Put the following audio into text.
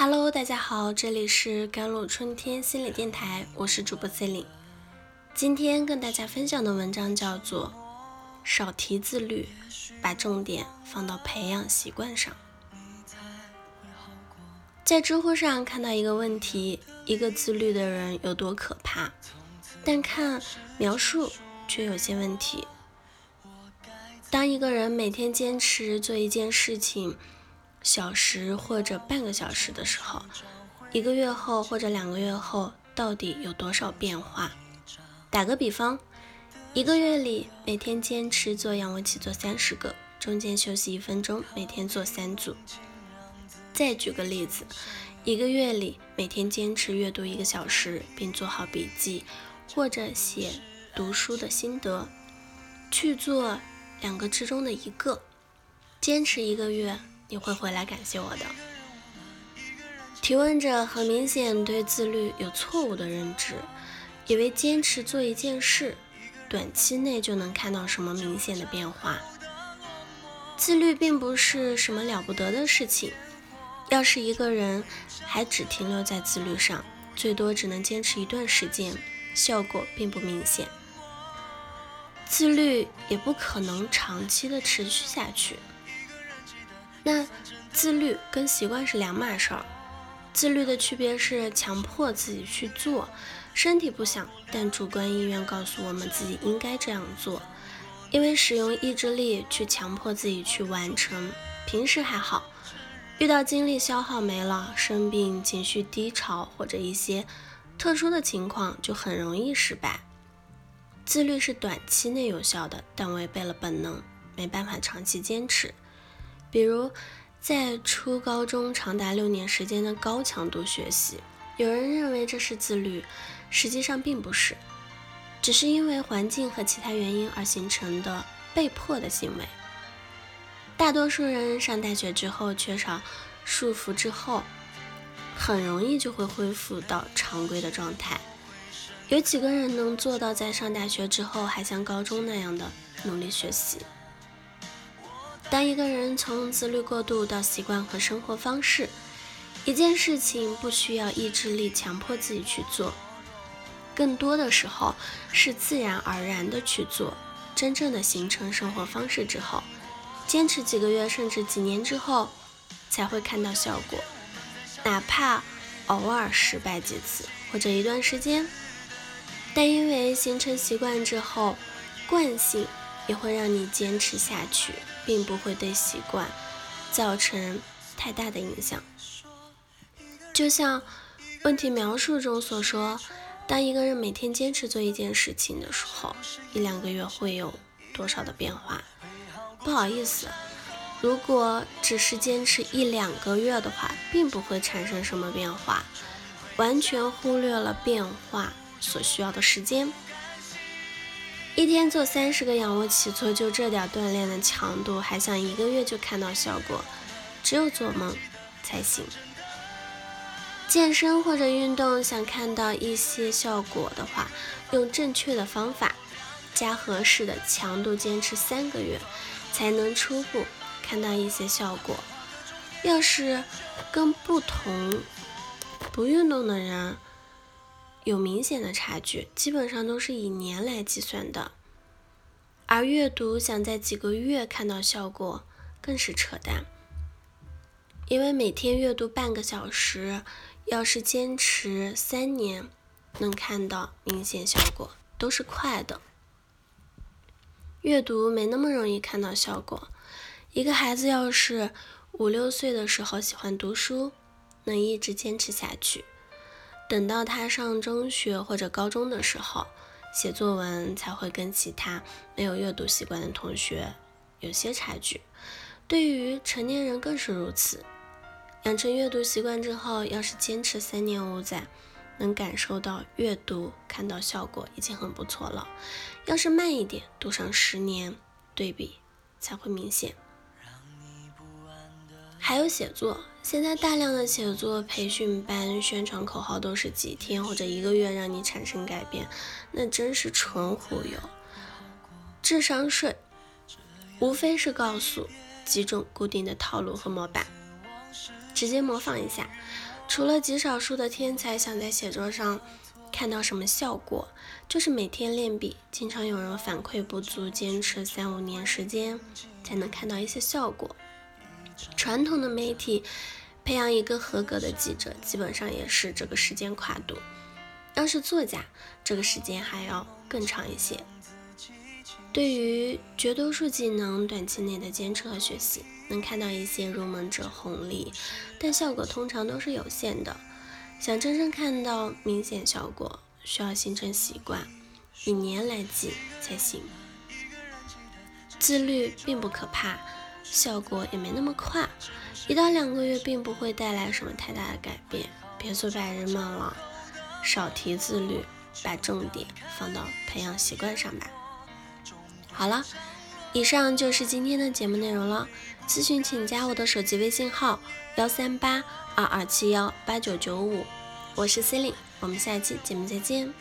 Hello，大家好，这里是甘露春天心理电台，我是主播 C e l i n e 今天跟大家分享的文章叫做《少提自律，把重点放到培养习惯上》。在知乎上看到一个问题：一个自律的人有多可怕？但看描述却有些问题。当一个人每天坚持做一件事情，小时或者半个小时的时候，一个月后或者两个月后，到底有多少变化？打个比方，一个月里每天坚持做仰卧起坐三十个，中间休息一分钟，每天做三组。再举个例子，一个月里每天坚持阅读一个小时，并做好笔记或者写读书的心得，去做两个之中的一个，坚持一个月。你会回来感谢我的。提问者很明显对自律有错误的认知，以为坚持做一件事，短期内就能看到什么明显的变化。自律并不是什么了不得的事情。要是一个人还只停留在自律上，最多只能坚持一段时间，效果并不明显。自律也不可能长期的持续下去。那自律跟习惯是两码事儿。自律的区别是强迫自己去做，身体不想，但主观意愿告诉我们自己应该这样做。因为使用意志力去强迫自己去完成，平时还好，遇到精力消耗没了、生病、情绪低潮或者一些特殊的情况，就很容易失败。自律是短期内有效的，但违背了本能，没办法长期坚持。比如，在初高中长达六年时间的高强度学习，有人认为这是自律，实际上并不是，只是因为环境和其他原因而形成的被迫的行为。大多数人上大学之后缺少束缚之后，很容易就会恢复到常规的状态。有几个人能做到在上大学之后还像高中那样的努力学习？当一个人从自律过度到习惯和生活方式，一件事情不需要意志力强迫自己去做，更多的时候是自然而然的去做。真正的形成生活方式之后，坚持几个月甚至几年之后，才会看到效果。哪怕偶尔失败几次或者一段时间，但因为形成习惯之后，惯性。也会让你坚持下去，并不会对习惯造成太大的影响。就像问题描述中所说，当一个人每天坚持做一件事情的时候，一两个月会有多少的变化？不好意思，如果只是坚持一两个月的话，并不会产生什么变化，完全忽略了变化所需要的时间。一天做三十个仰卧起坐，就这点锻炼的强度，还想一个月就看到效果，只有做梦才行。健身或者运动想看到一些效果的话，用正确的方法，加合适的强度，坚持三个月，才能初步看到一些效果。要是跟不同不运动的人。有明显的差距，基本上都是以年来计算的。而阅读想在几个月看到效果，更是扯淡。因为每天阅读半个小时，要是坚持三年，能看到明显效果，都是快的。阅读没那么容易看到效果。一个孩子要是五六岁的时候喜欢读书，能一直坚持下去。等到他上中学或者高中的时候，写作文才会跟其他没有阅读习惯的同学有些差距。对于成年人更是如此。养成阅读习惯之后，要是坚持三年五载，能感受到阅读看到效果已经很不错了。要是慢一点，读上十年，对比才会明显。还有写作，现在大量的写作培训班宣传口号都是几天或者一个月让你产生改变，那真是纯忽悠。智商税无非是告诉几种固定的套路和模板，直接模仿一下。除了极少数的天才想在写作上看到什么效果，就是每天练笔，经常有人反馈不足，坚持三五年时间才能看到一些效果。传统的媒体培养一个合格的记者，基本上也是这个时间跨度。要是作家，这个时间还要更长一些。对于绝多数技能，短期内的坚持和学习，能看到一些入门者红利，但效果通常都是有限的。想真正看到明显效果，需要形成习惯，以年来计才行。自律并不可怕，效果也没那么快，一到两个月并不会带来什么太大的改变。别做白日梦了，少提自律，把重点放到培养习惯上吧。好了，以上就是今天的节目内容了。咨询请加我的手机微信号幺三八二二七幺八九九五，我是 c e l i n e 我们下期节目再见。